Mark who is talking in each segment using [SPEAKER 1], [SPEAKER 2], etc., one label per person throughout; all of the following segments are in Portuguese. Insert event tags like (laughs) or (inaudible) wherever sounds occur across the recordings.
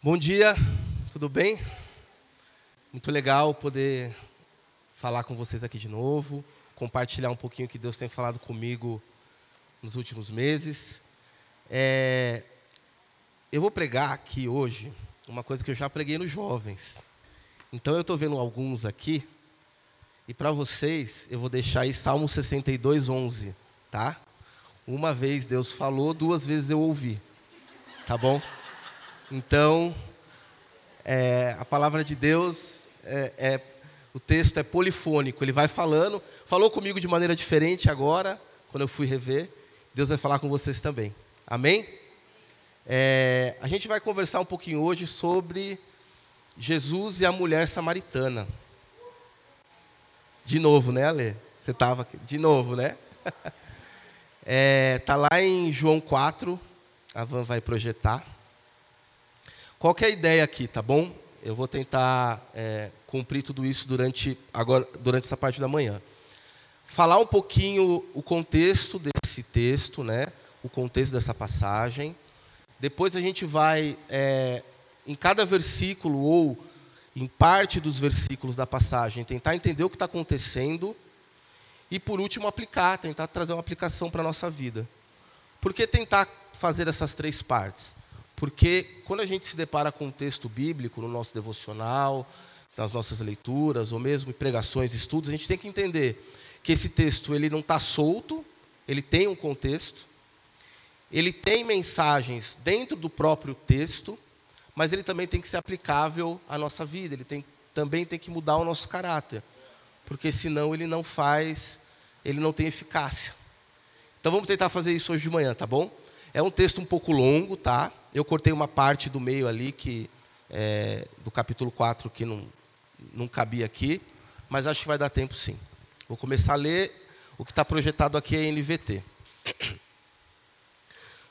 [SPEAKER 1] Bom dia, tudo bem? Muito legal poder falar com vocês aqui de novo, compartilhar um pouquinho o que Deus tem falado comigo nos últimos meses. É, eu vou pregar aqui hoje uma coisa que eu já preguei nos jovens. Então eu estou vendo alguns aqui, e para vocês eu vou deixar aí Salmo 62, 11, tá? Uma vez Deus falou, duas vezes eu ouvi, tá bom? Então, é, a palavra de Deus, é, é, o texto é polifônico, ele vai falando, falou comigo de maneira diferente agora, quando eu fui rever, Deus vai falar com vocês também. Amém? É, a gente vai conversar um pouquinho hoje sobre Jesus e a mulher samaritana. De novo, né, Ale? Você estava aqui. De novo, né? Está (laughs) é, lá em João 4, a Van vai projetar. Qual é a ideia aqui, tá bom? Eu vou tentar é, cumprir tudo isso durante, agora, durante essa parte da manhã. Falar um pouquinho o contexto desse texto, né? o contexto dessa passagem. Depois a gente vai, é, em cada versículo ou em parte dos versículos da passagem, tentar entender o que está acontecendo. E, por último, aplicar, tentar trazer uma aplicação para a nossa vida. Por que tentar fazer essas três partes? Porque quando a gente se depara com um texto bíblico no nosso devocional, nas nossas leituras, ou mesmo em pregações, estudos, a gente tem que entender que esse texto ele não está solto, ele tem um contexto, ele tem mensagens dentro do próprio texto, mas ele também tem que ser aplicável à nossa vida, ele tem, também tem que mudar o nosso caráter, porque senão ele não faz, ele não tem eficácia. Então vamos tentar fazer isso hoje de manhã, tá bom? É um texto um pouco longo, tá? Eu cortei uma parte do meio ali, que é, do capítulo 4, que não, não cabia aqui, mas acho que vai dar tempo sim. Vou começar a ler. O que está projetado aqui é NVT.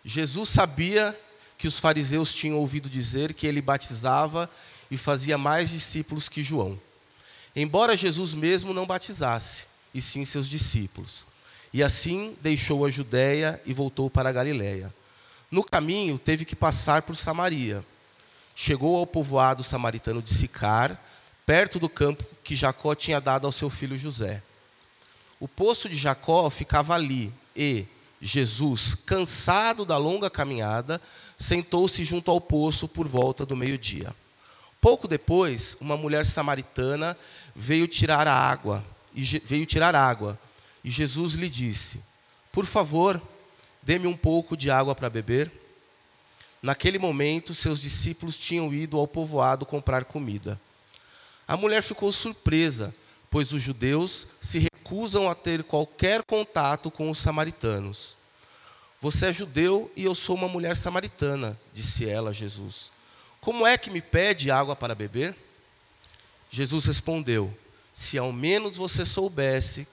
[SPEAKER 1] Jesus sabia que os fariseus tinham ouvido dizer que ele batizava e fazia mais discípulos que João. Embora Jesus mesmo não batizasse, e sim seus discípulos. E assim deixou a Judéia e voltou para a Galiléia. No caminho, teve que passar por Samaria. Chegou ao povoado samaritano de Sicar, perto do campo que Jacó tinha dado ao seu filho José. O poço de Jacó ficava ali, e Jesus, cansado da longa caminhada, sentou-se junto ao poço por volta do meio-dia. Pouco depois, uma mulher samaritana veio tirar a água, e veio tirar água, e Jesus lhe disse: Por favor, Dê-me um pouco de água para beber. Naquele momento, seus discípulos tinham ido ao povoado comprar comida. A mulher ficou surpresa, pois os judeus se recusam a ter qualquer contato com os samaritanos. Você é judeu e eu sou uma mulher samaritana, disse ela a Jesus. Como é que me pede água para beber? Jesus respondeu: Se ao menos você soubesse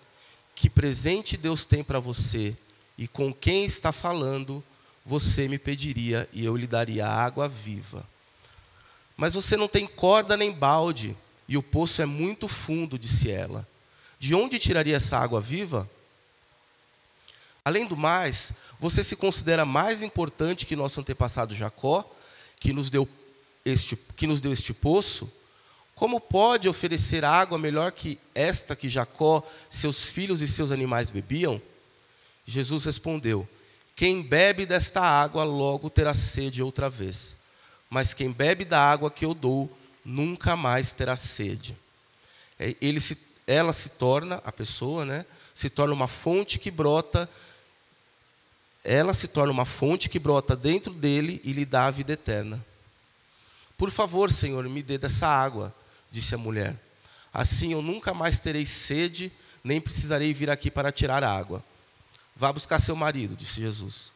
[SPEAKER 1] que presente Deus tem para você e com quem está falando, você me pediria e eu lhe daria água viva. Mas você não tem corda nem balde, e o poço é muito fundo, disse ela. De onde tiraria essa água viva? Além do mais, você se considera mais importante que nosso antepassado Jacó, que nos deu este, que nos deu este poço? Como pode oferecer água melhor que esta que Jacó, seus filhos e seus animais bebiam? Jesus respondeu: Quem bebe desta água logo terá sede outra vez, mas quem bebe da água que eu dou nunca mais terá sede. É, ele se, ela se torna, a pessoa, né, se torna uma fonte que brota, ela se torna uma fonte que brota dentro dele e lhe dá a vida eterna. Por favor, Senhor, me dê dessa água, disse a mulher. Assim eu nunca mais terei sede, nem precisarei vir aqui para tirar água. Vá buscar seu marido, disse Jesus.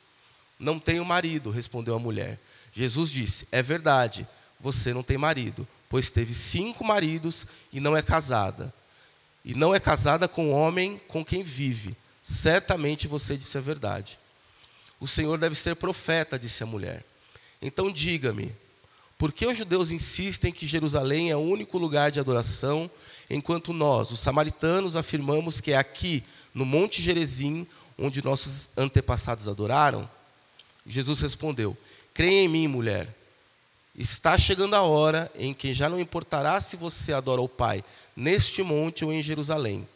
[SPEAKER 1] Não tenho marido, respondeu a mulher. Jesus disse: É verdade, você não tem marido, pois teve cinco maridos e não é casada. E não é casada com o homem com quem vive. Certamente você disse a verdade. O Senhor deve ser profeta, disse a mulher. Então diga-me, por que os judeus insistem que Jerusalém é o único lugar de adoração, enquanto nós, os samaritanos, afirmamos que é aqui, no Monte Gerezim, onde nossos antepassados adoraram? Jesus respondeu: Creia em mim, mulher. Está chegando a hora em que já não importará se você adora o Pai neste monte ou em Jerusalém.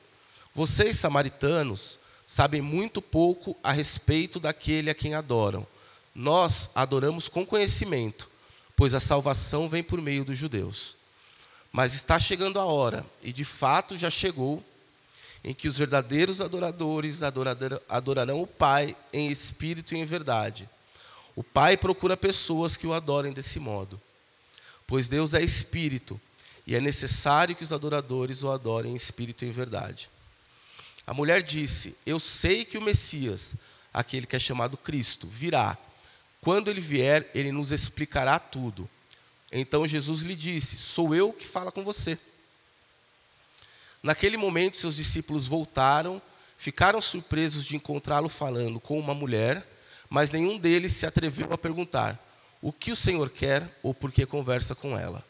[SPEAKER 1] Vocês, samaritanos, sabem muito pouco a respeito daquele a quem adoram. Nós adoramos com conhecimento, pois a salvação vem por meio dos judeus. Mas está chegando a hora, e de fato já chegou, em que os verdadeiros adoradores adorarão o Pai em espírito e em verdade. O Pai procura pessoas que o adorem desse modo, pois Deus é espírito e é necessário que os adoradores o adorem em espírito e em verdade. A mulher disse: Eu sei que o Messias, aquele que é chamado Cristo, virá. Quando ele vier, ele nos explicará tudo. Então Jesus lhe disse: Sou eu que fala com você. Naquele momento, seus discípulos voltaram, ficaram surpresos de encontrá-lo falando com uma mulher, mas nenhum deles se atreveu a perguntar: O que o Senhor quer ou por que conversa com ela?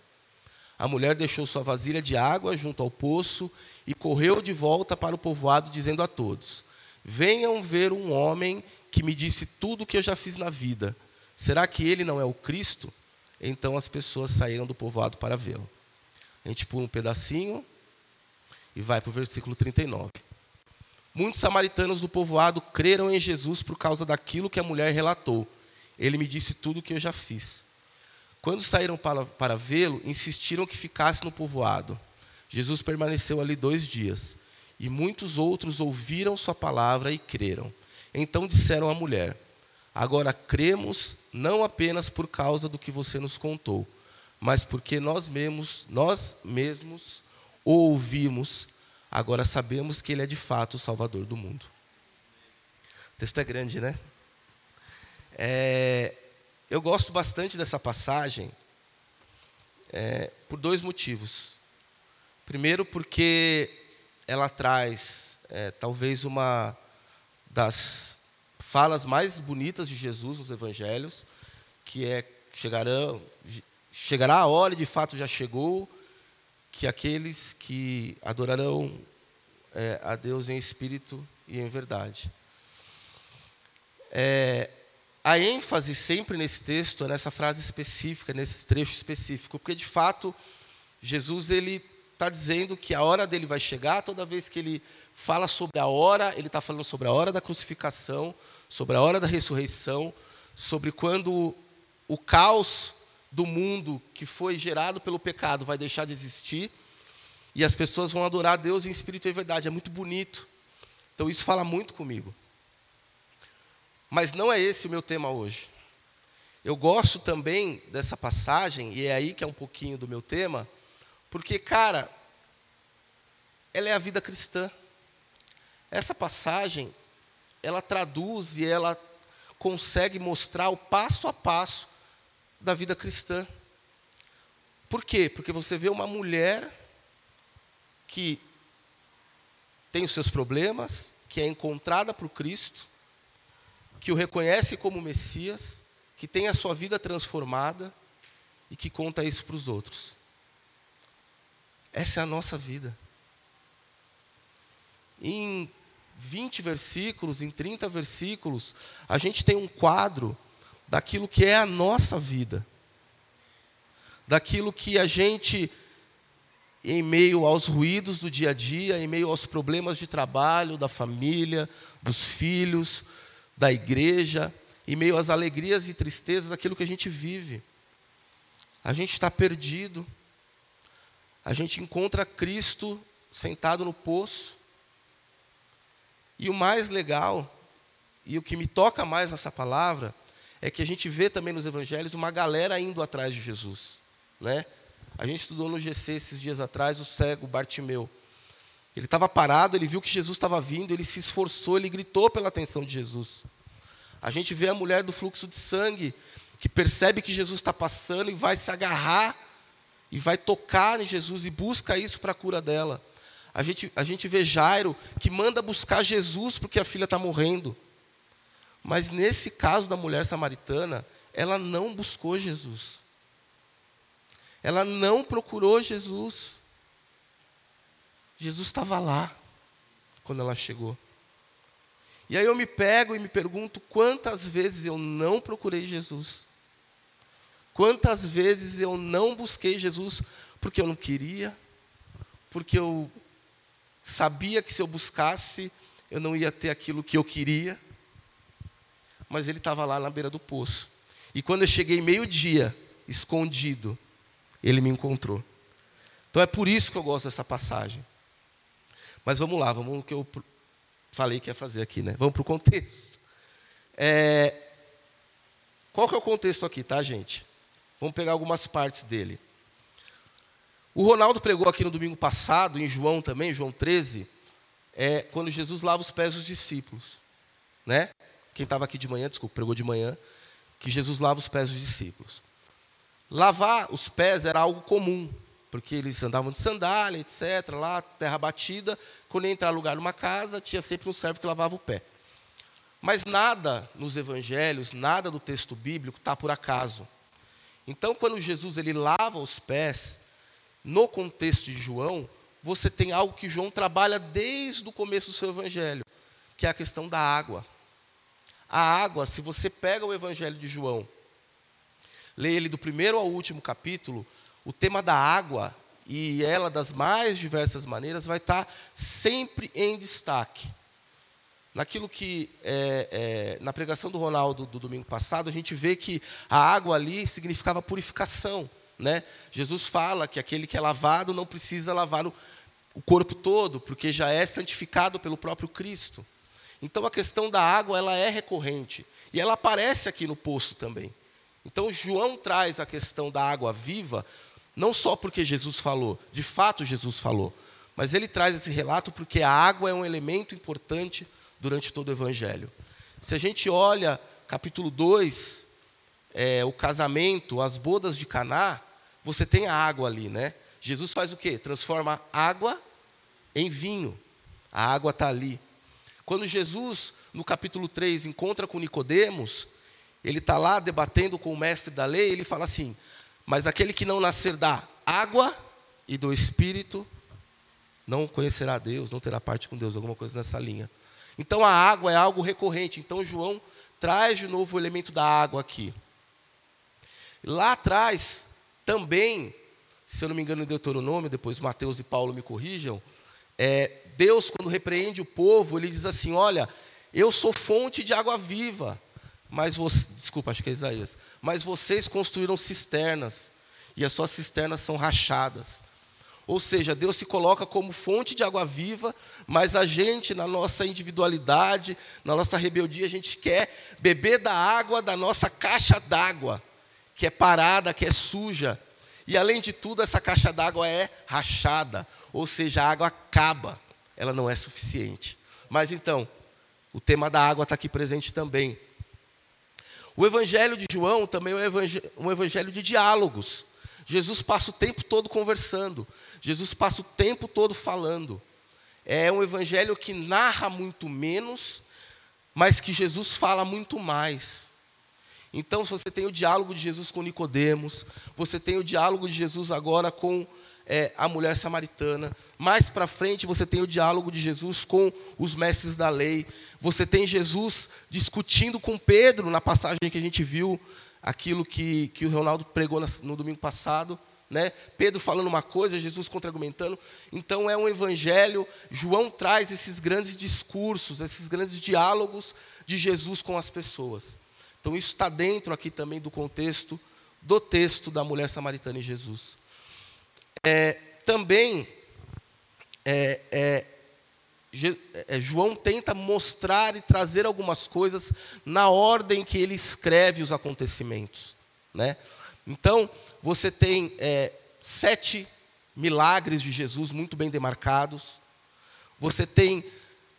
[SPEAKER 1] A mulher deixou sua vasilha de água junto ao poço e correu de volta para o povoado, dizendo a todos: Venham ver um homem que me disse tudo o que eu já fiz na vida. Será que ele não é o Cristo? Então as pessoas saíram do povoado para vê-lo. A gente pula um pedacinho, e vai para o versículo 39. Muitos samaritanos do povoado creram em Jesus por causa daquilo que a mulher relatou. Ele me disse tudo o que eu já fiz. Quando saíram para, para vê-lo, insistiram que ficasse no povoado. Jesus permaneceu ali dois dias. E muitos outros ouviram sua palavra e creram. Então disseram à mulher: Agora cremos não apenas por causa do que você nos contou, mas porque nós mesmos, nós mesmos o ouvimos, agora sabemos que ele é de fato o Salvador do mundo. O texto é grande, né? É, eu gosto bastante dessa passagem é, por dois motivos. Primeiro, porque ela traz é, talvez uma das falas mais bonitas de Jesus nos Evangelhos, que é chegarão, chegará a hora, e de fato já chegou, que aqueles que adorarão é, a Deus em espírito e em verdade. É, a ênfase sempre nesse texto nessa frase específica, nesse trecho específico, porque de fato Jesus ele está dizendo que a hora dele vai chegar. Toda vez que ele fala sobre a hora, ele está falando sobre a hora da crucificação, sobre a hora da ressurreição, sobre quando o caos do mundo que foi gerado pelo pecado vai deixar de existir e as pessoas vão adorar Deus em espírito e verdade. É muito bonito. Então isso fala muito comigo. Mas não é esse o meu tema hoje. Eu gosto também dessa passagem, e é aí que é um pouquinho do meu tema, porque, cara, ela é a vida cristã. Essa passagem, ela traduz e ela consegue mostrar o passo a passo da vida cristã. Por quê? Porque você vê uma mulher que tem os seus problemas, que é encontrada por Cristo, que o reconhece como Messias, que tem a sua vida transformada e que conta isso para os outros. Essa é a nossa vida. Em 20 versículos, em 30 versículos, a gente tem um quadro daquilo que é a nossa vida, daquilo que a gente, em meio aos ruídos do dia a dia, em meio aos problemas de trabalho, da família, dos filhos, da igreja, em meio às alegrias e tristezas, aquilo que a gente vive. A gente está perdido, a gente encontra Cristo sentado no poço, e o mais legal, e o que me toca mais nessa palavra, é que a gente vê também nos evangelhos uma galera indo atrás de Jesus. Né? A gente estudou no GC esses dias atrás o cego Bartimeu. Ele estava parado, ele viu que Jesus estava vindo, ele se esforçou, ele gritou pela atenção de Jesus. A gente vê a mulher do fluxo de sangue, que percebe que Jesus está passando e vai se agarrar, e vai tocar em Jesus e busca isso para a cura dela. A gente, a gente vê Jairo, que manda buscar Jesus porque a filha está morrendo. Mas nesse caso da mulher samaritana, ela não buscou Jesus. Ela não procurou Jesus. Jesus estava lá quando ela chegou. E aí eu me pego e me pergunto quantas vezes eu não procurei Jesus. Quantas vezes eu não busquei Jesus porque eu não queria, porque eu sabia que se eu buscasse, eu não ia ter aquilo que eu queria, mas ele estava lá na beira do poço. E quando eu cheguei meio-dia, escondido, ele me encontrou. Então é por isso que eu gosto dessa passagem. Mas vamos lá, vamos no que eu falei que ia fazer aqui, né? Vamos para o contexto. É, qual que é o contexto aqui, tá, gente? Vamos pegar algumas partes dele. O Ronaldo pregou aqui no domingo passado, em João também, João 13, é quando Jesus lava os pés dos discípulos. Né? Quem estava aqui de manhã, desculpa, pregou de manhã, que Jesus lava os pés dos discípulos. Lavar os pés era algo comum, porque eles andavam de sandália, etc., lá, terra batida. Quando ia entrar lugar numa casa, tinha sempre um servo que lavava o pé. Mas nada nos evangelhos, nada do texto bíblico está por acaso. Então, quando Jesus ele lava os pés, no contexto de João, você tem algo que João trabalha desde o começo do seu evangelho, que é a questão da água. A água, se você pega o evangelho de João, lê ele do primeiro ao último capítulo, o tema da água, e ela das mais diversas maneiras, vai estar sempre em destaque. Naquilo que, é, é, na pregação do Ronaldo do domingo passado, a gente vê que a água ali significava purificação. Né? Jesus fala que aquele que é lavado não precisa lavar o, o corpo todo, porque já é santificado pelo próprio Cristo. Então a questão da água ela é recorrente e ela aparece aqui no poço também. Então João traz a questão da água viva não só porque Jesus falou, de fato Jesus falou, mas ele traz esse relato porque a água é um elemento importante durante todo o Evangelho. Se a gente olha capítulo 2, é, o casamento, as bodas de Caná, você tem a água ali, né? Jesus faz o quê? Transforma água em vinho. A água está ali. Quando Jesus, no capítulo 3, encontra com Nicodemos, ele está lá debatendo com o mestre da lei, ele fala assim: Mas aquele que não nascer da água e do Espírito, não conhecerá Deus, não terá parte com Deus, alguma coisa nessa linha. Então a água é algo recorrente. Então João traz de novo o elemento da água aqui. Lá atrás, também, se eu não me engano, em Deuteronômio, depois Mateus e Paulo me corrijam, é, Deus, quando repreende o povo, ele diz assim: Olha, eu sou fonte de água viva, mas desculpa, acho que é Isaías, mas vocês construíram cisternas, e as suas cisternas são rachadas. Ou seja, Deus se coloca como fonte de água viva, mas a gente, na nossa individualidade, na nossa rebeldia, a gente quer beber da água da nossa caixa d'água, que é parada, que é suja. E além de tudo, essa caixa d'água é rachada, ou seja, a água acaba, ela não é suficiente. Mas então, o tema da água está aqui presente também. O Evangelho de João também é um evangelho de diálogos. Jesus passa o tempo todo conversando. Jesus passa o tempo todo falando. É um evangelho que narra muito menos, mas que Jesus fala muito mais. Então, se você tem o diálogo de Jesus com Nicodemos, você tem o diálogo de Jesus agora com é, a mulher samaritana. Mais para frente, você tem o diálogo de Jesus com os mestres da lei. Você tem Jesus discutindo com Pedro, na passagem que a gente viu aquilo que, que o Ronaldo pregou no domingo passado. Né? Pedro falando uma coisa, Jesus contra-argumentando. Então é um evangelho. João traz esses grandes discursos, esses grandes diálogos de Jesus com as pessoas. Então isso está dentro aqui também do contexto do texto da mulher samaritana e Jesus. É, também é, é, é, João tenta mostrar e trazer algumas coisas na ordem que ele escreve os acontecimentos. Né? Então, você tem é, sete milagres de Jesus muito bem demarcados. Você tem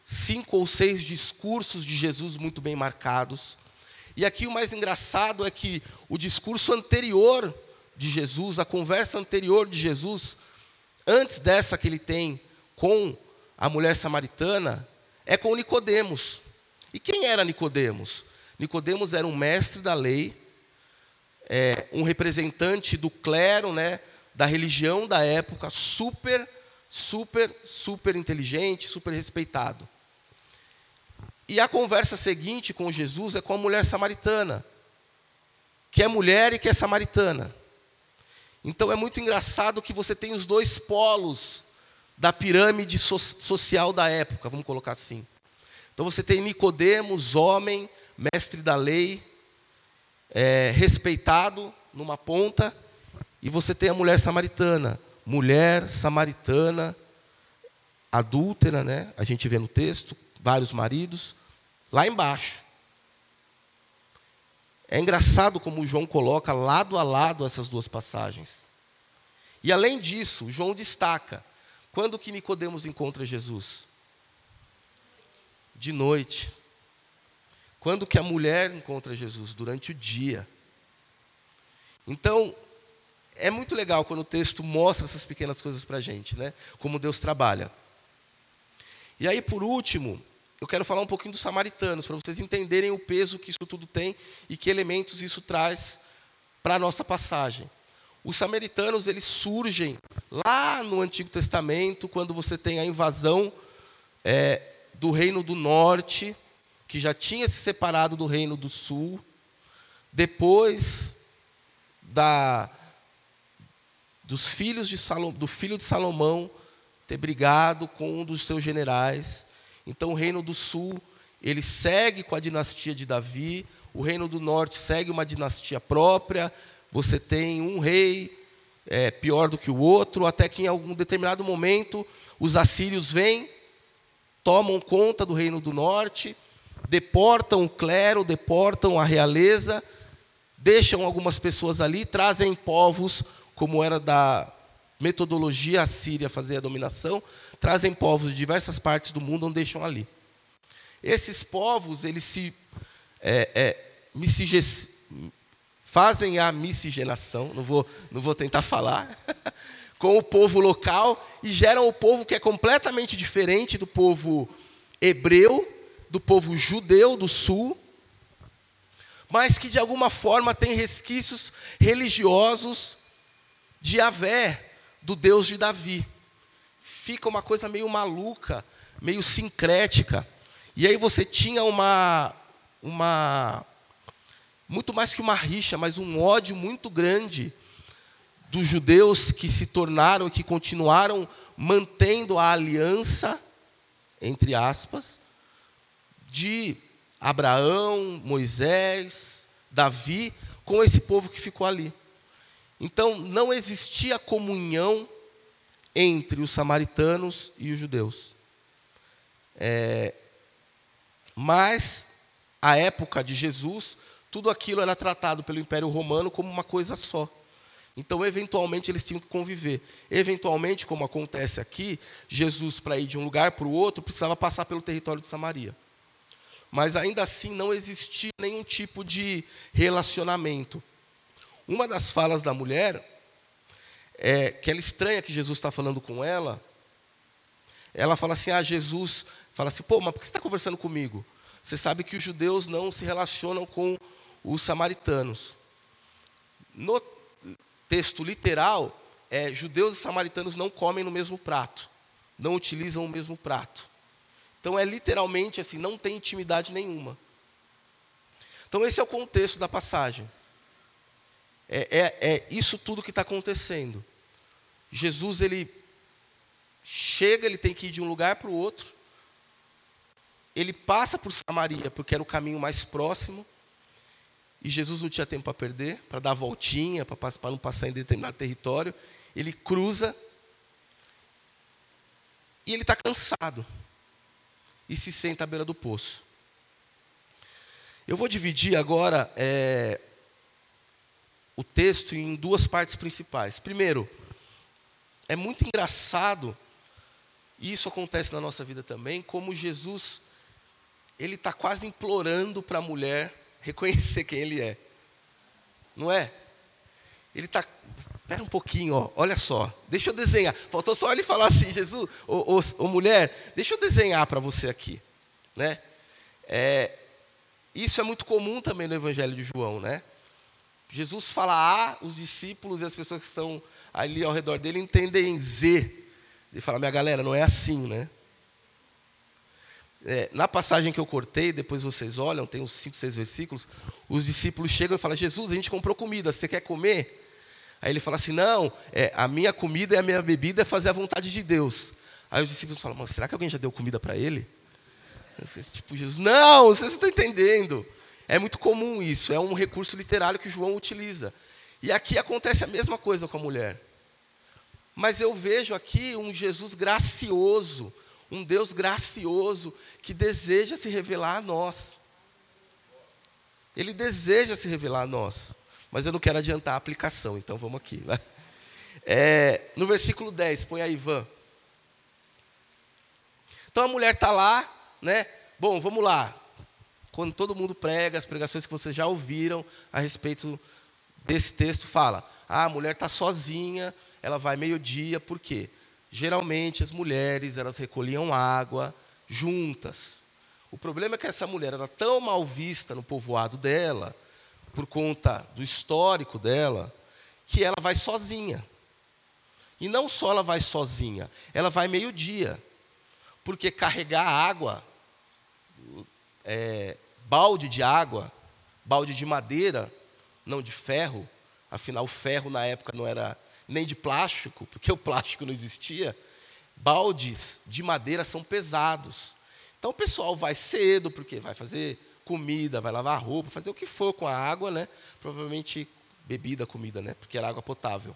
[SPEAKER 1] cinco ou seis discursos de Jesus muito bem marcados. E aqui o mais engraçado é que o discurso anterior de Jesus, a conversa anterior de Jesus, antes dessa que ele tem com a mulher samaritana é com Nicodemos. E quem era Nicodemos? Nicodemos era um mestre da lei, é, um representante do clero, né, da religião da época, super, super, super inteligente, super respeitado. E a conversa seguinte com Jesus é com a mulher samaritana. que é mulher e que é samaritana. Então é muito engraçado que você tem os dois polos da pirâmide so social da época, vamos colocar assim. Então você tem Nicodemos, homem, mestre da lei, é, respeitado numa ponta, e você tem a mulher samaritana, mulher samaritana, adúltera, né? A gente vê no texto, vários maridos, lá embaixo. É engraçado como João coloca lado a lado essas duas passagens. E além disso, João destaca quando que Nicodemos encontra Jesus? De noite. Quando que a mulher encontra Jesus? Durante o dia. Então, é muito legal quando o texto mostra essas pequenas coisas para a gente, né? Como Deus trabalha. E aí, por último, eu quero falar um pouquinho dos samaritanos, para vocês entenderem o peso que isso tudo tem e que elementos isso traz para a nossa passagem. Os samaritanos, eles surgem lá no Antigo Testamento, quando você tem a invasão é, do reino do norte, que já tinha se separado do reino do sul, depois da, dos filhos de do filho de Salomão ter brigado com um dos seus generais. Então o reino do sul, ele segue com a dinastia de Davi, o reino do norte segue uma dinastia própria, você tem um rei é, pior do que o outro, até que em algum determinado momento os assírios vêm, tomam conta do reino do norte, deportam o clero, deportam a realeza, deixam algumas pessoas ali, trazem povos, como era da metodologia assíria fazer a dominação, trazem povos de diversas partes do mundo, onde deixam ali. Esses povos, eles se é, é, fazem a miscigenação, não vou, não vou tentar falar, (laughs) com o povo local e geram o povo que é completamente diferente do povo hebreu, do povo judeu do sul, mas que de alguma forma tem resquícios religiosos de Avé, do Deus de Davi. Fica uma coisa meio maluca, meio sincrética. E aí você tinha uma, uma muito mais que uma rixa, mas um ódio muito grande dos judeus que se tornaram e que continuaram mantendo a aliança, entre aspas, de Abraão, Moisés, Davi, com esse povo que ficou ali. Então, não existia comunhão entre os samaritanos e os judeus. É, mas, a época de Jesus, tudo aquilo era tratado pelo Império Romano como uma coisa só. Então, eventualmente, eles tinham que conviver. Eventualmente, como acontece aqui, Jesus, para ir de um lugar para o outro, precisava passar pelo território de Samaria. Mas ainda assim não existia nenhum tipo de relacionamento. Uma das falas da mulher, é, que ela estranha que Jesus está falando com ela, ela fala assim: Ah, Jesus, fala assim, pô, mas por que você está conversando comigo? Você sabe que os judeus não se relacionam com os samaritanos. No texto literal, é, judeus e samaritanos não comem no mesmo prato, não utilizam o mesmo prato. Então é literalmente assim, não tem intimidade nenhuma. Então esse é o contexto da passagem. É, é, é isso tudo que está acontecendo. Jesus ele chega, ele tem que ir de um lugar para o outro. Ele passa por Samaria porque era o caminho mais próximo. E Jesus não tinha tempo para perder, para dar a voltinha, para não passar em determinado território. Ele cruza e ele está cansado e se senta à beira do poço. Eu vou dividir agora é, o texto em duas partes principais. Primeiro, é muito engraçado, e isso acontece na nossa vida também, como Jesus, ele está quase implorando para a mulher reconhecer quem ele é. Não é? Ele está. Espera um pouquinho, ó, olha só. Deixa eu desenhar. Faltou só ele falar assim, Jesus, ô, ô, ô mulher, deixa eu desenhar para você aqui. Né? É, isso é muito comum também no Evangelho de João, né? Jesus fala A, os discípulos e as pessoas que estão ali ao redor dele entendem Z. Ele fala, minha galera, não é assim, né? é, na passagem que eu cortei, depois vocês olham, tem uns cinco, seis versículos, os discípulos chegam e falam, Jesus, a gente comprou comida, você quer comer? Aí ele fala assim, não, é, a minha comida e a minha bebida é fazer a vontade de Deus. Aí os discípulos falam, mas será que alguém já deu comida para ele? Tipo, Jesus, não, vocês não estão entendendo. É muito comum isso, é um recurso literário que João utiliza. E aqui acontece a mesma coisa com a mulher. Mas eu vejo aqui um Jesus gracioso, um Deus gracioso que deseja se revelar a nós. Ele deseja se revelar a nós. Mas eu não quero adiantar a aplicação, então vamos aqui. É, no versículo 10, põe aí, Ivan. Então a mulher está lá, né? Bom, vamos lá. Quando todo mundo prega, as pregações que vocês já ouviram a respeito desse texto, fala: ah, a mulher está sozinha, ela vai meio-dia, por quê? Geralmente as mulheres, elas recolhiam água juntas. O problema é que essa mulher era tão mal vista no povoado dela, por conta do histórico dela, que ela vai sozinha. E não só ela vai sozinha, ela vai meio-dia. Porque carregar água, é, balde de água, balde de madeira, não de ferro, afinal, o ferro na época não era nem de plástico, porque o plástico não existia, baldes de madeira são pesados. Então o pessoal vai cedo, porque vai fazer comida, vai lavar roupa, fazer o que for com a água, né? Provavelmente bebida, comida, né? Porque era água potável.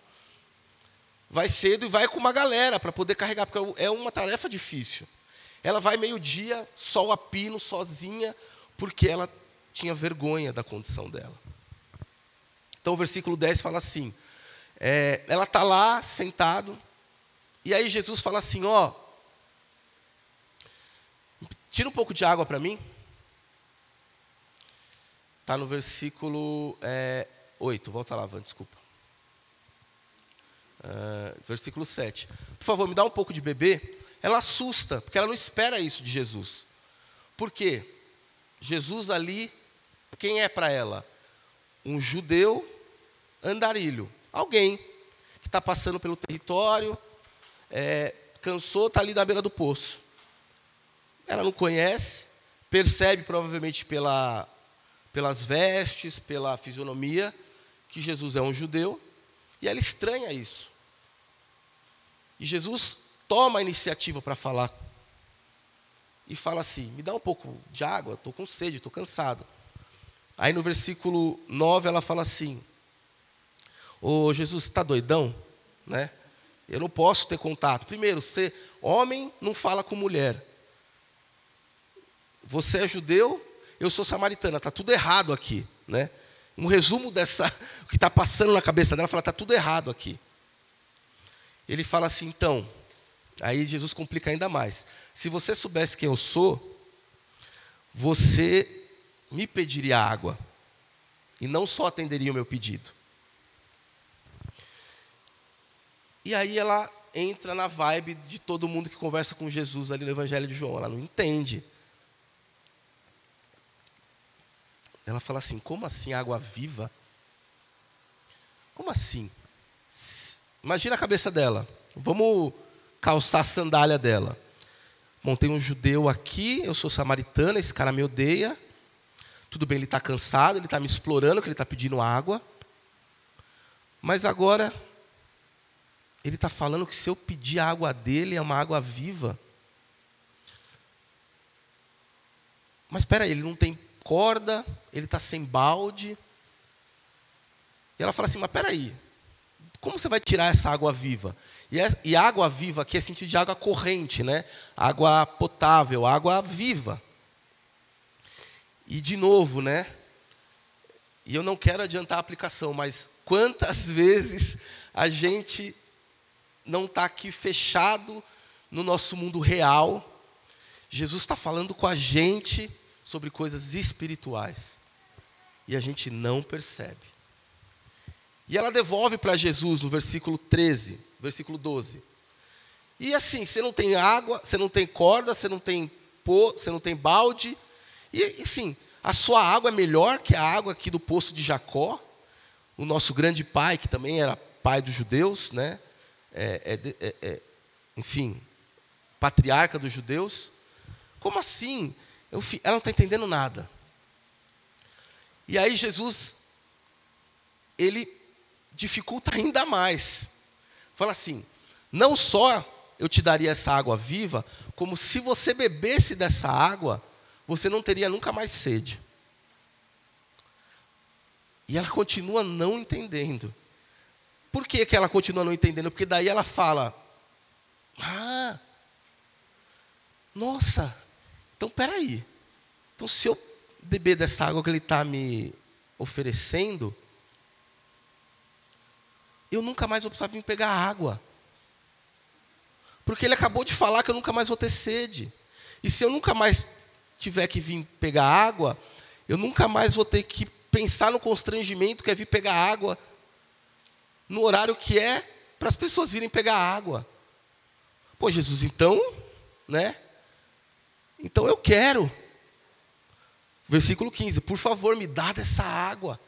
[SPEAKER 1] Vai cedo e vai com uma galera para poder carregar, porque é uma tarefa difícil. Ela vai meio-dia, sol a pino, sozinha, porque ela tinha vergonha da condição dela. Então o versículo 10 fala assim: é, ela está lá, sentado, e aí Jesus fala assim: ó, tira um pouco de água para mim. Está no versículo é, 8, volta lá, Van, desculpa. Uh, versículo 7. Por favor, me dá um pouco de beber. Ela assusta, porque ela não espera isso de Jesus. Por quê? Jesus ali, quem é para ela? Um judeu andarilho. Alguém que está passando pelo território, é, cansou, está ali na beira do poço. Ela não conhece, percebe provavelmente pela, pelas vestes, pela fisionomia, que Jesus é um judeu, e ela estranha isso. E Jesus toma a iniciativa para falar e fala assim: me dá um pouco de água, estou com sede, estou cansado. Aí no versículo 9 ela fala assim: Ô Jesus, está doidão? Né? Eu não posso ter contato. Primeiro, ser homem não fala com mulher. Você é judeu, eu sou samaritana. Está tudo errado aqui. Né? Um resumo dessa, (laughs) o que está passando na cabeça dela, fala, está tudo errado aqui. Ele fala assim, então, aí Jesus complica ainda mais. Se você soubesse quem eu sou, você me pediria água. E não só atenderia o meu pedido. E aí ela entra na vibe de todo mundo que conversa com Jesus ali no Evangelho de João. Ela não entende. Ela fala assim: como assim água viva? Como assim? Imagina a cabeça dela. Vamos calçar a sandália dela. Bom, tem um judeu aqui, eu sou samaritana, esse cara me odeia. Tudo bem, ele está cansado, ele está me explorando, que ele está pedindo água. Mas agora ele está falando que se eu pedir a água dele, é uma água viva. Mas espera ele não tem corda, ele está sem balde. E ela fala assim, mas espera aí, como você vai tirar essa água viva? E, é, e água viva aqui é sentido de água corrente, né? Água potável, água viva. E de novo, né? E eu não quero adiantar a aplicação, mas quantas (laughs) vezes a gente não está aqui fechado no nosso mundo real. Jesus está falando com a gente sobre coisas espirituais. E a gente não percebe. E ela devolve para Jesus no versículo 13, versículo 12. E assim, você não tem água, você não tem corda, você não tem pô, você não tem balde. E assim, a sua água é melhor que a água aqui do poço de Jacó, o nosso grande pai, que também era pai dos judeus, né? é, é, é, é, enfim, patriarca dos judeus, Como assim? Eu, ela não está entendendo nada. E aí Jesus, ele dificulta ainda mais. Fala assim: não só eu te daria essa água viva, como se você bebesse dessa água, você não teria nunca mais sede. E ela continua não entendendo. Por que, que ela continua não entendendo? Porque daí ela fala: Ah, nossa, então peraí. Então se eu beber dessa água que ele está me oferecendo, eu nunca mais vou precisar vir pegar água. Porque ele acabou de falar que eu nunca mais vou ter sede. E se eu nunca mais tiver que vir pegar água, eu nunca mais vou ter que pensar no constrangimento que é vir pegar água no horário que é para as pessoas virem pegar água. Pô, Jesus, então, né? Então eu quero. Versículo 15: Por favor, me dá dessa água.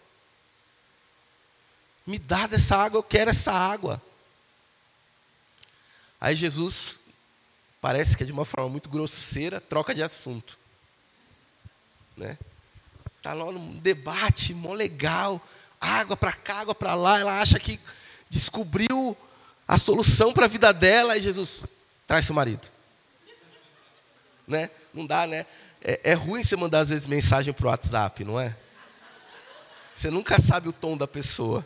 [SPEAKER 1] Me dá dessa água, eu quero essa água. Aí Jesus, parece que é de uma forma muito grosseira, troca de assunto. Né? Tá lá num debate mó legal, água para cá, água para lá, ela acha que descobriu a solução para a vida dela e Jesus traz seu marido. Né? Não dá, né? É, é ruim você mandar às vezes mensagem para o WhatsApp, não é? Você nunca sabe o tom da pessoa.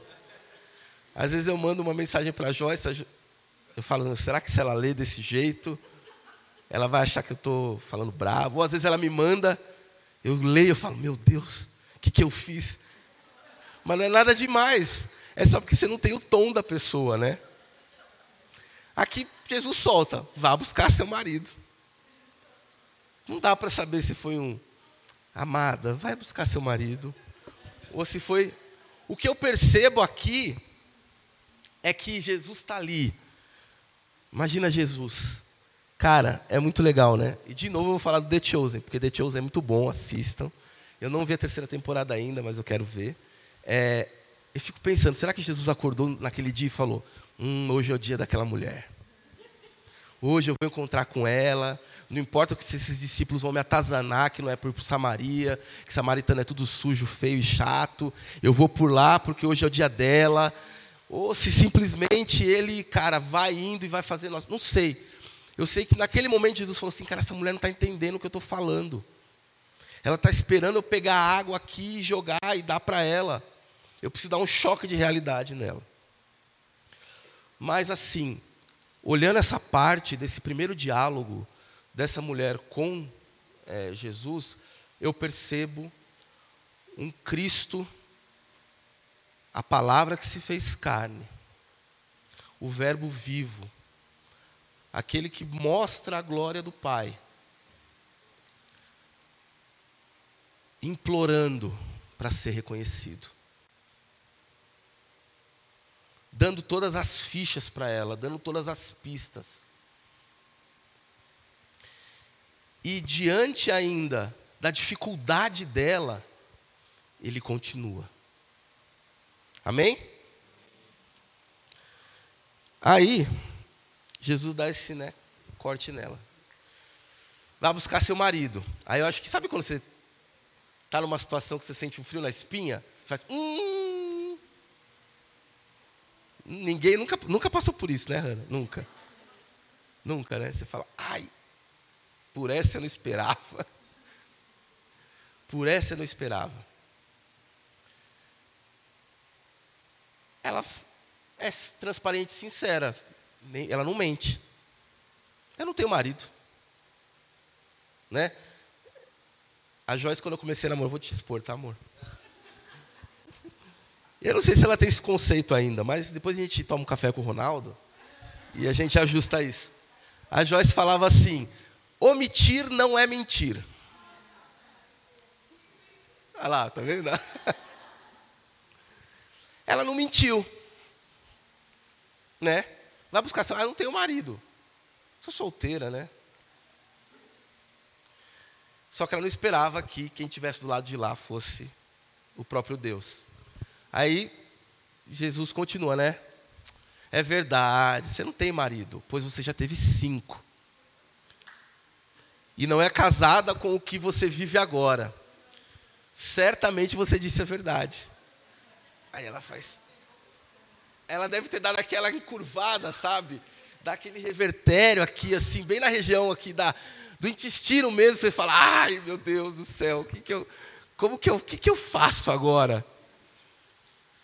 [SPEAKER 1] Às vezes eu mando uma mensagem para a Joyce, eu falo, será que se ela lê desse jeito, ela vai achar que eu estou falando bravo? Ou às vezes ela me manda, eu leio e falo, meu Deus, o que, que eu fiz? Mas não é nada demais, é só porque você não tem o tom da pessoa, né? Aqui Jesus solta, vá buscar seu marido. Não dá para saber se foi um amada, vai buscar seu marido. Ou se foi. O que eu percebo aqui é que Jesus está ali, Imagina Jesus. Cara, é muito legal, né? E de novo eu vou falar do The Chosen, porque The Chosen é muito bom, assistam. Eu não vi a terceira temporada ainda, mas eu quero ver. É, eu fico pensando, será que Jesus acordou naquele dia e falou: Hum, hoje é o dia daquela mulher. Hoje eu vou encontrar com ela. Não importa que esses discípulos vão me atazanar, que não é por Samaria, que Samaritano é tudo sujo, feio e chato. Eu vou por lá porque hoje é o dia dela. Ou se simplesmente ele, cara, vai indo e vai fazer. Não sei. Eu sei que naquele momento Jesus falou assim: cara, essa mulher não está entendendo o que eu estou falando. Ela está esperando eu pegar água aqui e jogar e dar para ela. Eu preciso dar um choque de realidade nela. Mas assim, olhando essa parte desse primeiro diálogo dessa mulher com é, Jesus, eu percebo um Cristo a palavra que se fez carne, o Verbo vivo, aquele que mostra a glória do Pai, implorando para ser reconhecido, dando todas as fichas para ela, dando todas as pistas. E diante ainda da dificuldade dela, ele continua. Amém? Aí, Jesus dá esse né, corte nela. Vai buscar seu marido. Aí eu acho que, sabe quando você está numa situação que você sente um frio na espinha? Você faz. Hum. Ninguém nunca, nunca passou por isso, né, Hannah? Nunca. Nunca, né? Você fala, ai, por essa eu não esperava. (laughs) Por essa eu não esperava. Ela é transparente e sincera. Ela não mente. Eu não tenho marido. Né? A Joyce, quando eu comecei a namorar, vou te expor, tá, amor? Eu não sei se ela tem esse conceito ainda, mas depois a gente toma um café com o Ronaldo e a gente ajusta isso. A Joyce falava assim: omitir não é mentir. Olha lá, tá vendo? (laughs) Ela não mentiu. Né? Vai buscar seu. Ah, não tenho marido. Sou solteira, né? Só que ela não esperava que quem estivesse do lado de lá fosse o próprio Deus. Aí Jesus continua, né? É verdade, você não tem marido, pois você já teve cinco. e não é casada com o que você vive agora. Certamente você disse a verdade. Aí ela faz. Ela deve ter dado aquela encurvada, sabe? Dá aquele revertério aqui, assim, bem na região aqui da, do intestino mesmo. Você fala, ai meu Deus do céu, que que eu, como que eu, que, que eu faço agora?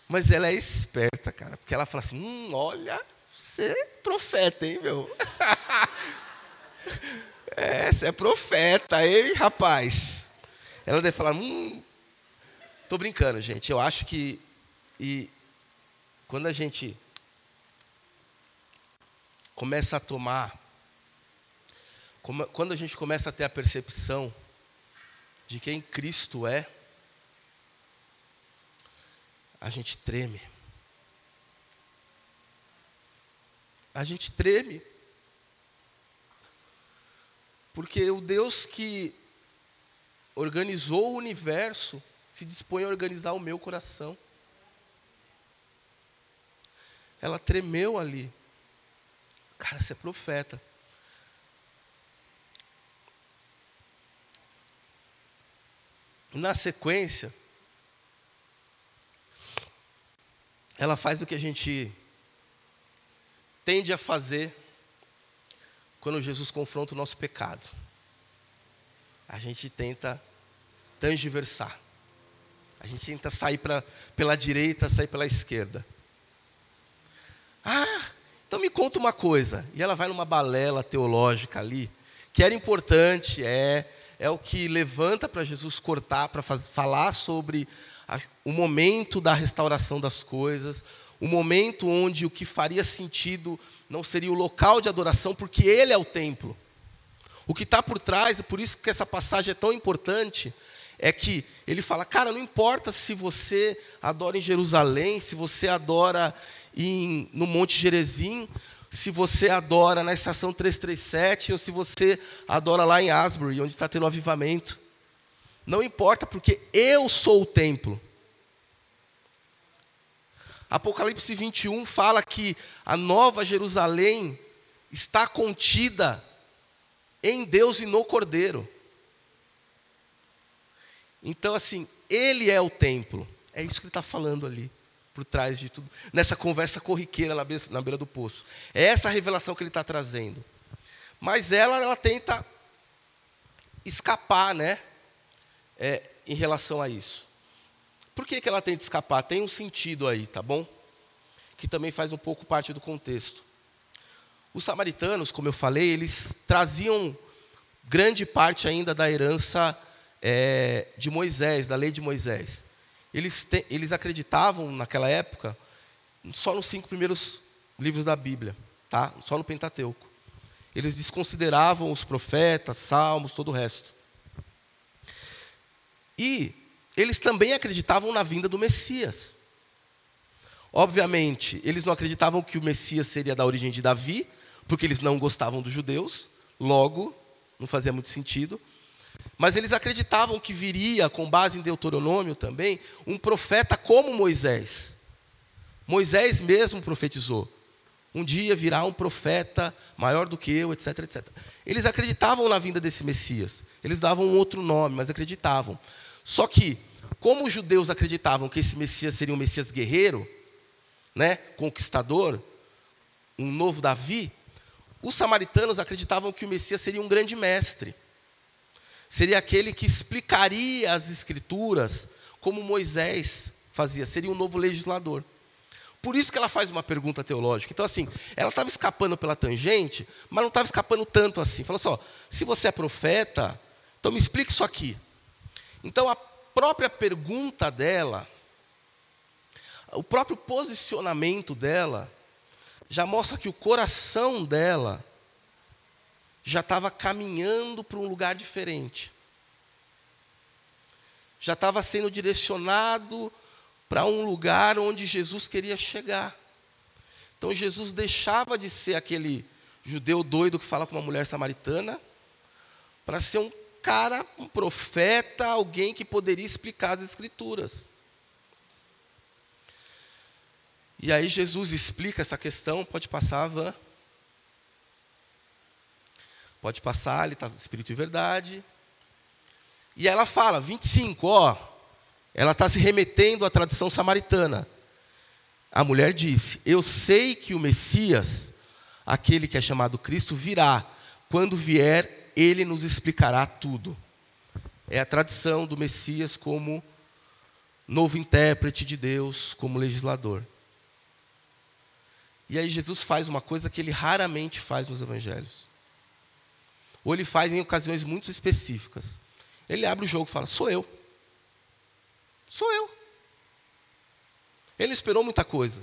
[SPEAKER 1] Mas ela é esperta, cara, porque ela fala assim: hum, olha, você é profeta, hein, meu? (laughs) é, você é profeta, hein, rapaz? Ela deve falar: hum, tô brincando, gente. Eu acho que e quando a gente começa a tomar, quando a gente começa a ter a percepção de quem Cristo é, a gente treme. A gente treme. Porque o Deus que organizou o universo se dispõe a organizar o meu coração. Ela tremeu ali. Cara, você é profeta. Na sequência, ela faz o que a gente tende a fazer quando Jesus confronta o nosso pecado. A gente tenta tangiversar. A gente tenta sair pra, pela direita, sair pela esquerda. Ah, então me conta uma coisa. E ela vai numa balela teológica ali, que era importante, é, é o que levanta para Jesus cortar, para falar sobre a, o momento da restauração das coisas, o momento onde o que faria sentido não seria o local de adoração, porque ele é o templo. O que está por trás, e por isso que essa passagem é tão importante, é que ele fala, cara, não importa se você adora em Jerusalém, se você adora em, no Monte Gerezim, se você adora na estação 337 ou se você adora lá em Asbury, onde está tendo avivamento. Não importa, porque eu sou o templo. Apocalipse 21 fala que a nova Jerusalém está contida em Deus e no Cordeiro. Então, assim, Ele é o templo. É isso que ele está falando ali por trás de tudo, nessa conversa corriqueira na beira, do poço. É essa a revelação que ele está trazendo. Mas ela, ela tenta escapar, né? É, em relação a isso. Por que, que ela tenta escapar? Tem um sentido aí, tá bom? Que também faz um pouco parte do contexto. Os samaritanos, como eu falei, eles traziam grande parte ainda da herança é, de Moisés, da lei de Moisés. Eles, te, eles acreditavam, naquela época, só nos cinco primeiros livros da Bíblia, tá? só no Pentateuco. Eles desconsideravam os profetas, salmos, todo o resto. E eles também acreditavam na vinda do Messias. Obviamente, eles não acreditavam que o Messias seria da origem de Davi, porque eles não gostavam dos judeus, logo, não fazia muito sentido. Mas eles acreditavam que viria, com base em Deuteronômio também, um profeta como Moisés. Moisés mesmo profetizou. Um dia virá um profeta maior do que eu, etc, etc. Eles acreditavam na vinda desse Messias. Eles davam um outro nome, mas acreditavam. Só que, como os judeus acreditavam que esse Messias seria um Messias guerreiro, né, conquistador, um novo Davi, os samaritanos acreditavam que o Messias seria um grande mestre seria aquele que explicaria as Escrituras como Moisés fazia, seria um novo legislador. Por isso que ela faz uma pergunta teológica. Então, assim, ela estava escapando pela tangente, mas não estava escapando tanto assim. Falou assim: ó, se você é profeta, então me explique isso aqui. Então, a própria pergunta dela, o próprio posicionamento dela, já mostra que o coração dela já estava caminhando para um lugar diferente. Já estava sendo direcionado para um lugar onde Jesus queria chegar. Então Jesus deixava de ser aquele judeu doido que fala com uma mulher samaritana, para ser um cara, um profeta, alguém que poderia explicar as Escrituras. E aí Jesus explica essa questão, pode passar, Van. Pode passar, ele está espírito e verdade. E ela fala, 25, ó, ela está se remetendo à tradição samaritana. A mulher disse: Eu sei que o Messias, aquele que é chamado Cristo, virá. Quando vier, ele nos explicará tudo. É a tradição do Messias como novo intérprete de Deus, como legislador. E aí Jesus faz uma coisa que ele raramente faz nos evangelhos. Ou ele faz em ocasiões muito específicas. Ele abre o jogo e fala: Sou eu. Sou eu. Ele esperou muita coisa.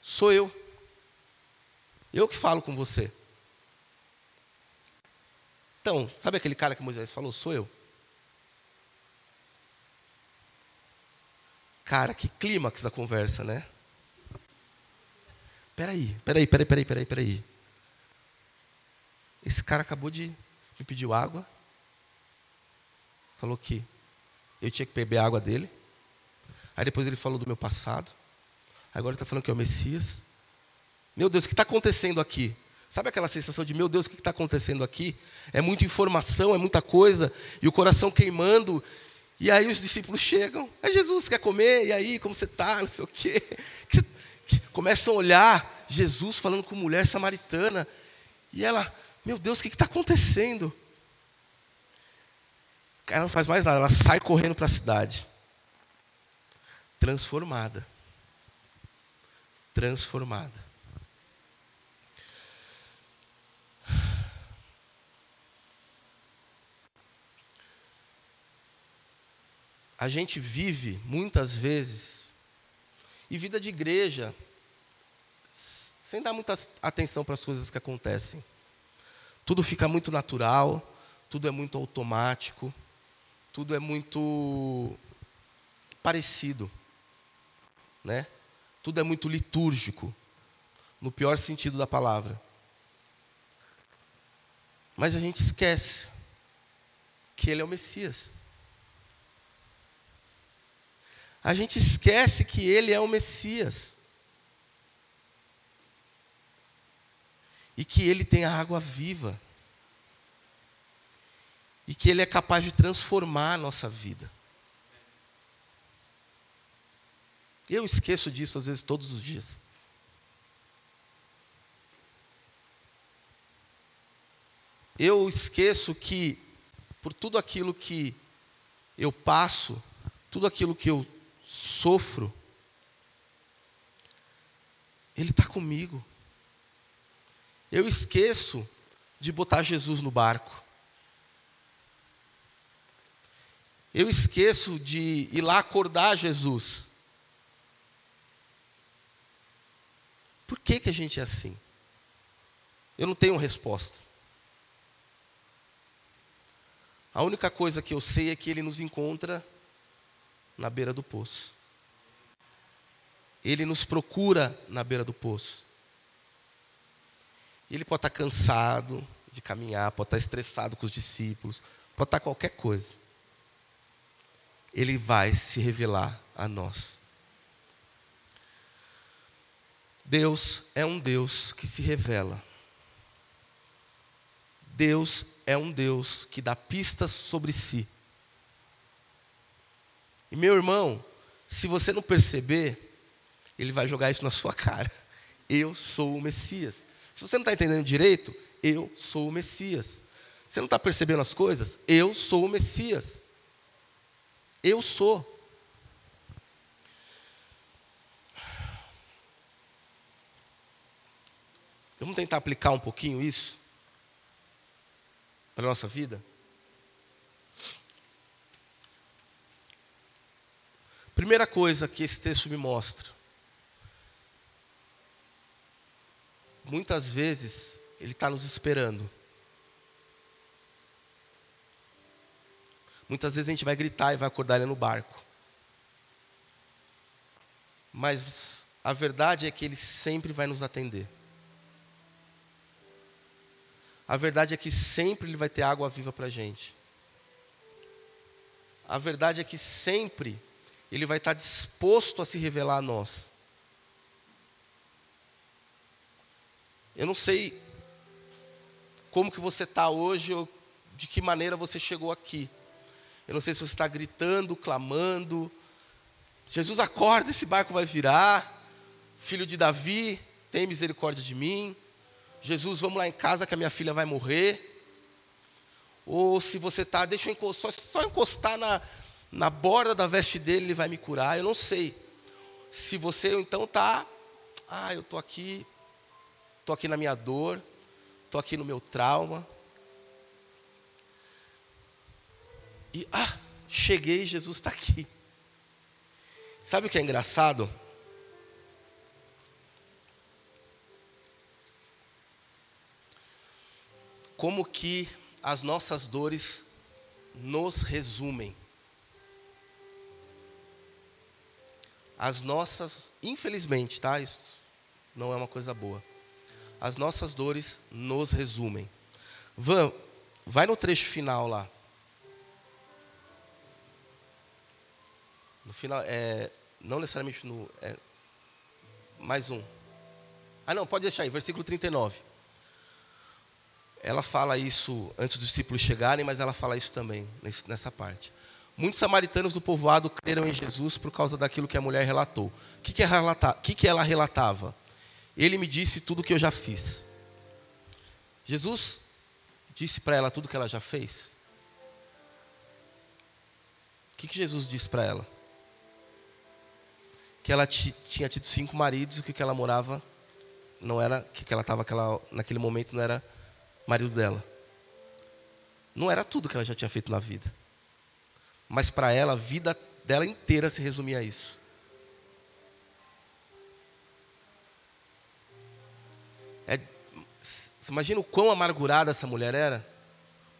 [SPEAKER 1] Sou eu. Eu que falo com você. Então, sabe aquele cara que Moisés falou? Sou eu. Cara, que clímax da conversa, né? Peraí, peraí, peraí, peraí, peraí, peraí. Esse cara acabou de me pedir água. Falou que eu tinha que beber a água dele. Aí depois ele falou do meu passado. Agora está falando que é o Messias. Meu Deus, o que está acontecendo aqui? Sabe aquela sensação de, meu Deus, o que está acontecendo aqui? É muita informação, é muita coisa, e o coração queimando. E aí os discípulos chegam, é Jesus, quer comer? E aí, como você está? Não sei o quê. (laughs) Começam a olhar Jesus falando com mulher samaritana. E ela, meu Deus, o que está acontecendo? Ela não faz mais nada, ela sai correndo para a cidade. Transformada. Transformada. A gente vive muitas vezes, e vida de igreja, sem dar muita atenção para as coisas que acontecem. Tudo fica muito natural, tudo é muito automático, tudo é muito parecido, né? Tudo é muito litúrgico, no pior sentido da palavra. Mas a gente esquece que ele é o Messias. A gente esquece que ele é o Messias. E que Ele tem a água viva, e que Ele é capaz de transformar a nossa vida. Eu esqueço disso às vezes todos os dias. Eu esqueço que, por tudo aquilo que eu passo, tudo aquilo que eu sofro, Ele está comigo. Eu esqueço de botar Jesus no barco. Eu esqueço de ir lá acordar Jesus. Por que, que a gente é assim? Eu não tenho resposta. A única coisa que eu sei é que Ele nos encontra na beira do poço. Ele nos procura na beira do poço. Ele pode estar cansado de caminhar, pode estar estressado com os discípulos, pode estar qualquer coisa. Ele vai se revelar a nós. Deus é um Deus que se revela. Deus é um Deus que dá pistas sobre si. E meu irmão, se você não perceber, ele vai jogar isso na sua (laughs) cara. Eu sou o Messias. Se você não está entendendo direito, eu sou o Messias. Você não está percebendo as coisas? Eu sou o Messias. Eu sou. Vamos tentar aplicar um pouquinho isso para a nossa vida? Primeira coisa que esse texto me mostra: muitas vezes Ele está nos esperando. Muitas vezes a gente vai gritar e vai acordar Ele no barco. Mas a verdade é que Ele sempre vai nos atender. A verdade é que sempre Ele vai ter água viva para a gente. A verdade é que sempre Ele vai estar disposto a se revelar a nós. Eu não sei como que você está hoje, ou de que maneira você chegou aqui. Eu não sei se você está gritando, clamando. Jesus acorda, esse barco vai virar. Filho de Davi, tem misericórdia de mim. Jesus, vamos lá em casa que a minha filha vai morrer. Ou se você está, deixa eu encostar, só, só encostar na, na borda da veste dele, ele vai me curar. Eu não sei. Se você então está, ah, eu estou aqui, estou aqui na minha dor, estou aqui no meu trauma. E, ah, cheguei, Jesus está aqui. Sabe o que é engraçado? Como que as nossas dores nos resumem. As nossas, infelizmente, tá? Isso não é uma coisa boa. As nossas dores nos resumem. Van, vai no trecho final lá. No final, é, não necessariamente no. É, mais um. Ah, não, pode deixar aí, versículo 39 ela fala isso antes dos discípulos chegarem, mas ela fala isso também nessa parte. Muitos samaritanos do povoado creram em Jesus por causa daquilo que a mulher relatou. O que, que, que, que ela relatava? Ele me disse tudo o que eu já fiz. Jesus disse para ela tudo o que ela já fez? O que, que Jesus disse para ela? Que ela tinha tido cinco maridos e o que, que ela morava não era, que, que ela estava naquele momento não era marido dela. Não era tudo que ela já tinha feito na vida. Mas para ela, a vida dela inteira se resumia a isso. Você imagina o quão amargurada essa mulher era?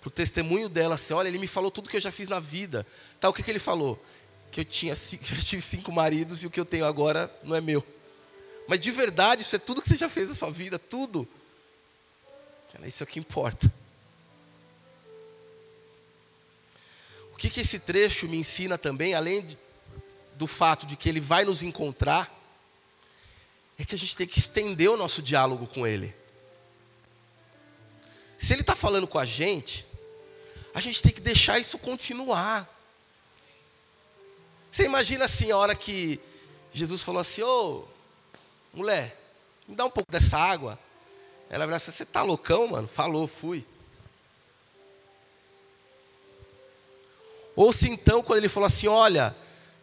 [SPEAKER 1] Para o testemunho dela, assim, olha, ele me falou tudo que eu já fiz na vida. Tá, o que, que ele falou? Que eu, tinha, (laughs) eu tive cinco maridos e o que eu tenho agora não é meu. Mas de verdade, isso é tudo que você já fez na sua vida, tudo. Isso é o que importa. O que, que esse trecho me ensina também, além de, do fato de que ele vai nos encontrar, é que a gente tem que estender o nosso diálogo com ele. Se ele está falando com a gente, a gente tem que deixar isso continuar. Você imagina assim, a hora que Jesus falou assim: Ô, mulher, me dá um pouco dessa água. Ela falou assim: Você tá loucão, mano? Falou, fui. Ou se então, quando ele falou assim: Olha,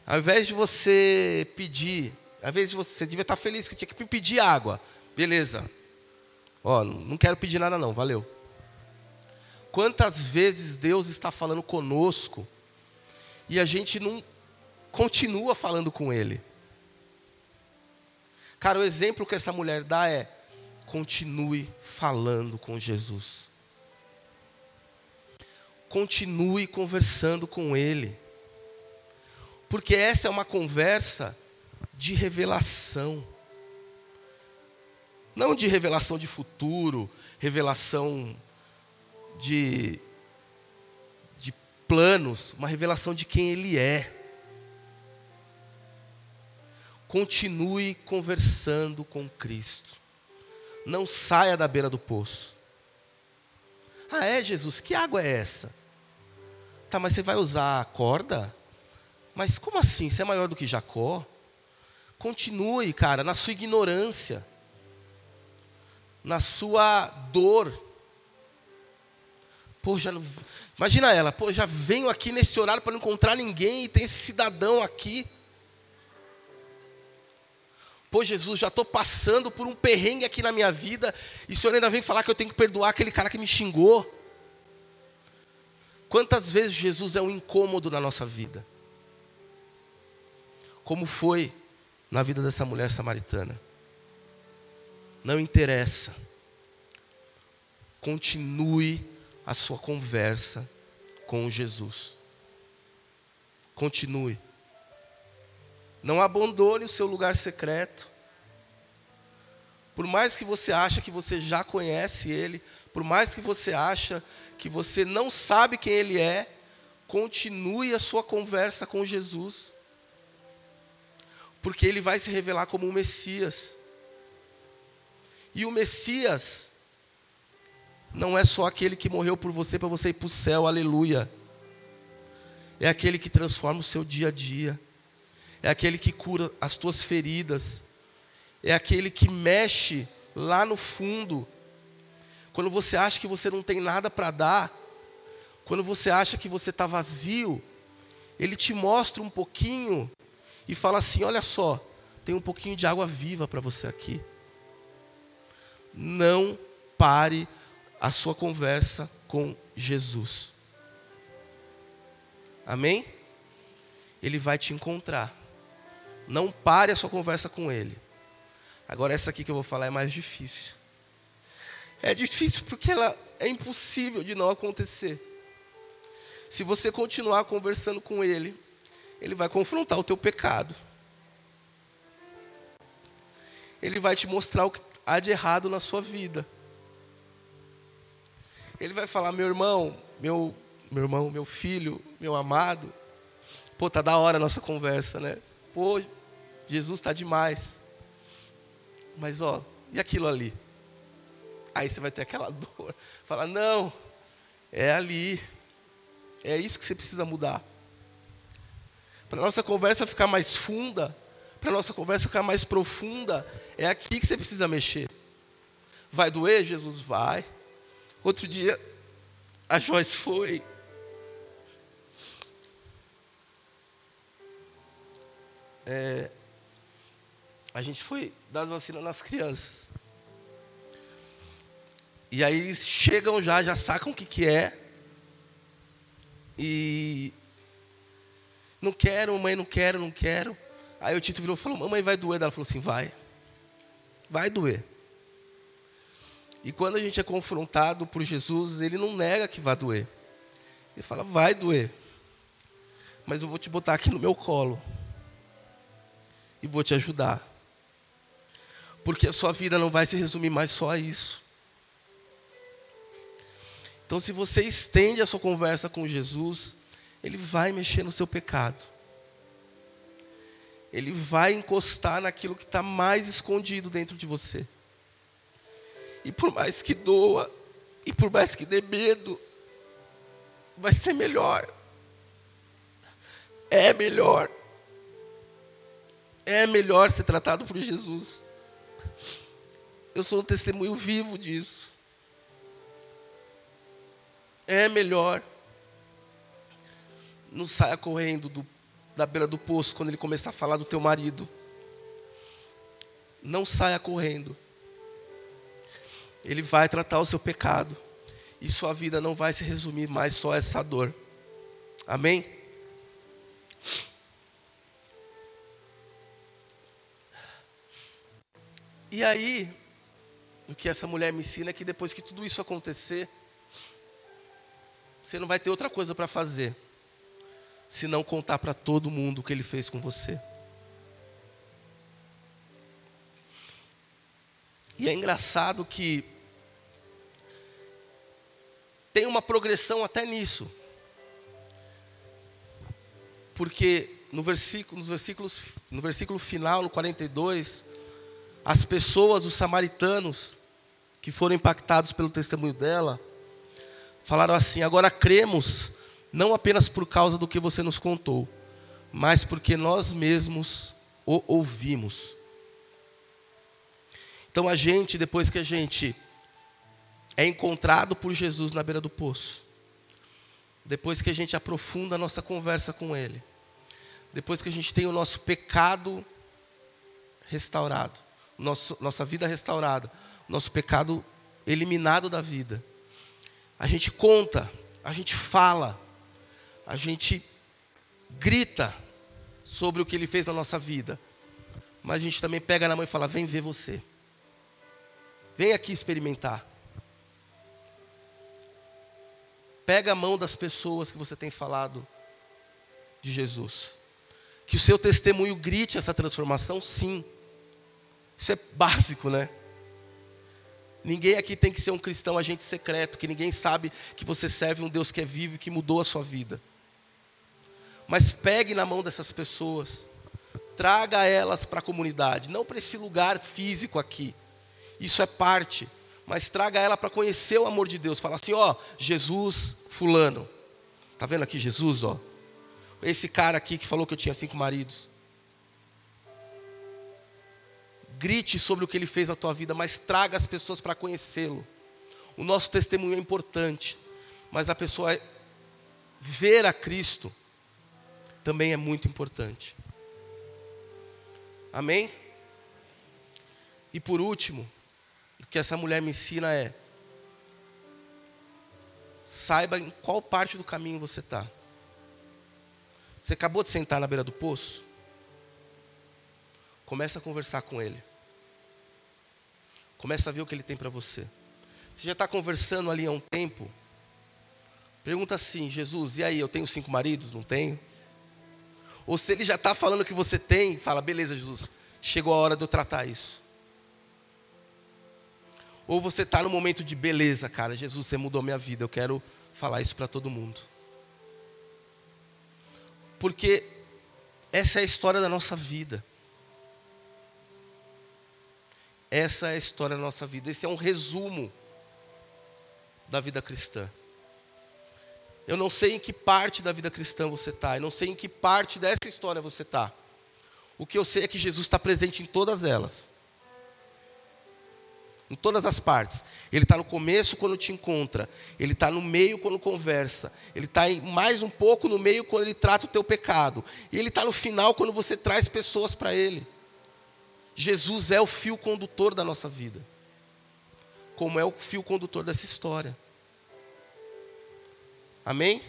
[SPEAKER 1] ao invés de você pedir, ao invés de você, você devia estar feliz que tinha que pedir água. Beleza. Ó, não quero pedir nada, não, valeu. Quantas vezes Deus está falando conosco e a gente não continua falando com Ele? Cara, o exemplo que essa mulher dá é: continue falando com Jesus. Continue conversando com Ele. Porque essa é uma conversa de revelação. Não de revelação de futuro, revelação de, de planos, uma revelação de quem Ele é. Continue conversando com Cristo. Não saia da beira do poço. Ah, é, Jesus? Que água é essa? Tá, mas você vai usar a corda? Mas como assim? Você é maior do que Jacó? Continue, cara, na sua ignorância, na sua dor. Pô, já não... Imagina ela, pô, já venho aqui nesse horário para não encontrar ninguém e tem esse cidadão aqui. Pô, Jesus, já estou passando por um perrengue aqui na minha vida, e o Senhor ainda vem falar que eu tenho que perdoar aquele cara que me xingou. Quantas vezes Jesus é um incômodo na nossa vida? Como foi na vida dessa mulher samaritana? Não interessa. Continue a sua conversa com Jesus. Continue. Não abandone o seu lugar secreto. Por mais que você ache que você já conhece ele, por mais que você acha que você não sabe quem ele é, continue a sua conversa com Jesus. Porque ele vai se revelar como o Messias. E o Messias não é só aquele que morreu por você para você ir para o céu, aleluia. É aquele que transforma o seu dia a dia, é aquele que cura as tuas feridas, é aquele que mexe lá no fundo. Quando você acha que você não tem nada para dar, quando você acha que você está vazio, ele te mostra um pouquinho e fala assim: olha só, tem um pouquinho de água viva para você aqui. Não pare a sua conversa com Jesus. Amém? Ele vai te encontrar. Não pare a sua conversa com Ele. Agora, essa aqui que eu vou falar é mais difícil. É difícil porque ela é impossível de não acontecer. Se você continuar conversando com Ele, Ele vai confrontar o teu pecado. Ele vai te mostrar o que há de errado na sua vida. Ele vai falar, meu irmão, meu, meu irmão, meu filho, meu amado. Pô, tá da hora a nossa conversa, né? Pô, Jesus está demais. Mas ó, e aquilo ali? Aí você vai ter aquela (laughs) dor. Fala, não, é ali. É isso que você precisa mudar. Para nossa conversa ficar mais funda, para nossa conversa ficar mais profunda, é aqui que você precisa mexer. Vai doer, Jesus? Vai. Outro dia, a Joyce foi. É, a gente foi dar as vacinas nas crianças. E aí eles chegam já, já sacam o que, que é. E não quero, mãe, não quero, não quero. Aí o Tito virou e falou, mamãe vai doer. Ela falou assim, vai. Vai doer. E quando a gente é confrontado por Jesus, ele não nega que vai doer. Ele fala, vai doer. Mas eu vou te botar aqui no meu colo. E vou te ajudar. Porque a sua vida não vai se resumir mais só a isso. Então, se você estende a sua conversa com Jesus, Ele vai mexer no seu pecado. Ele vai encostar naquilo que está mais escondido dentro de você. E por mais que doa, e por mais que dê medo, vai ser melhor. É melhor. É melhor ser tratado por Jesus. Eu sou um testemunho vivo disso. É melhor. Não saia correndo do, da beira do poço quando ele começar a falar do teu marido. Não saia correndo. Ele vai tratar o seu pecado. E sua vida não vai se resumir mais só a essa dor. Amém? E aí, o que essa mulher me ensina é que depois que tudo isso acontecer, você não vai ter outra coisa para fazer, se não contar para todo mundo o que ele fez com você. E é engraçado que tem uma progressão até nisso. Porque no versículo, nos versículos, no versículo final, no 42, as pessoas, os samaritanos, que foram impactados pelo testemunho dela, falaram assim: agora cremos, não apenas por causa do que você nos contou, mas porque nós mesmos o ouvimos. Então a gente, depois que a gente é encontrado por Jesus na beira do poço. Depois que a gente aprofunda a nossa conversa com Ele. Depois que a gente tem o nosso pecado restaurado, nosso, nossa vida restaurada, nosso pecado eliminado da vida. A gente conta, a gente fala, a gente grita sobre o que Ele fez na nossa vida. Mas a gente também pega na mão e fala: vem ver você. Vem aqui experimentar. Pega a mão das pessoas que você tem falado de Jesus. Que o seu testemunho grite essa transformação, sim. Isso é básico, né? Ninguém aqui tem que ser um cristão agente secreto, que ninguém sabe que você serve um Deus que é vivo e que mudou a sua vida. Mas pegue na mão dessas pessoas, traga elas para a comunidade, não para esse lugar físico aqui. Isso é parte, mas traga ela para conhecer o amor de Deus. Fala assim, ó, Jesus fulano. Tá vendo aqui Jesus, ó? Esse cara aqui que falou que eu tinha cinco maridos. Grite sobre o que ele fez na tua vida, mas traga as pessoas para conhecê-lo. O nosso testemunho é importante, mas a pessoa ver a Cristo também é muito importante. Amém? E por último, o que essa mulher me ensina é: saiba em qual parte do caminho você está. Você acabou de sentar na beira do poço? Começa a conversar com ele. Começa a ver o que ele tem para você. Você já está conversando ali há um tempo? Pergunta assim, Jesus, e aí, eu tenho cinco maridos? Não tenho? Ou se ele já está falando que você tem, fala, beleza, Jesus, chegou a hora de eu tratar isso. Ou você está no momento de beleza, cara, Jesus, você mudou minha vida, eu quero falar isso para todo mundo. Porque essa é a história da nossa vida. Essa é a história da nossa vida. Esse é um resumo da vida cristã. Eu não sei em que parte da vida cristã você está, eu não sei em que parte dessa história você está. O que eu sei é que Jesus está presente em todas elas em todas as partes. Ele está no começo quando te encontra, ele está no meio quando conversa, ele está mais um pouco no meio quando ele trata o teu pecado, e ele está no final quando você traz pessoas para ele. Jesus é o fio condutor da nossa vida, como é o fio condutor dessa história. Amém?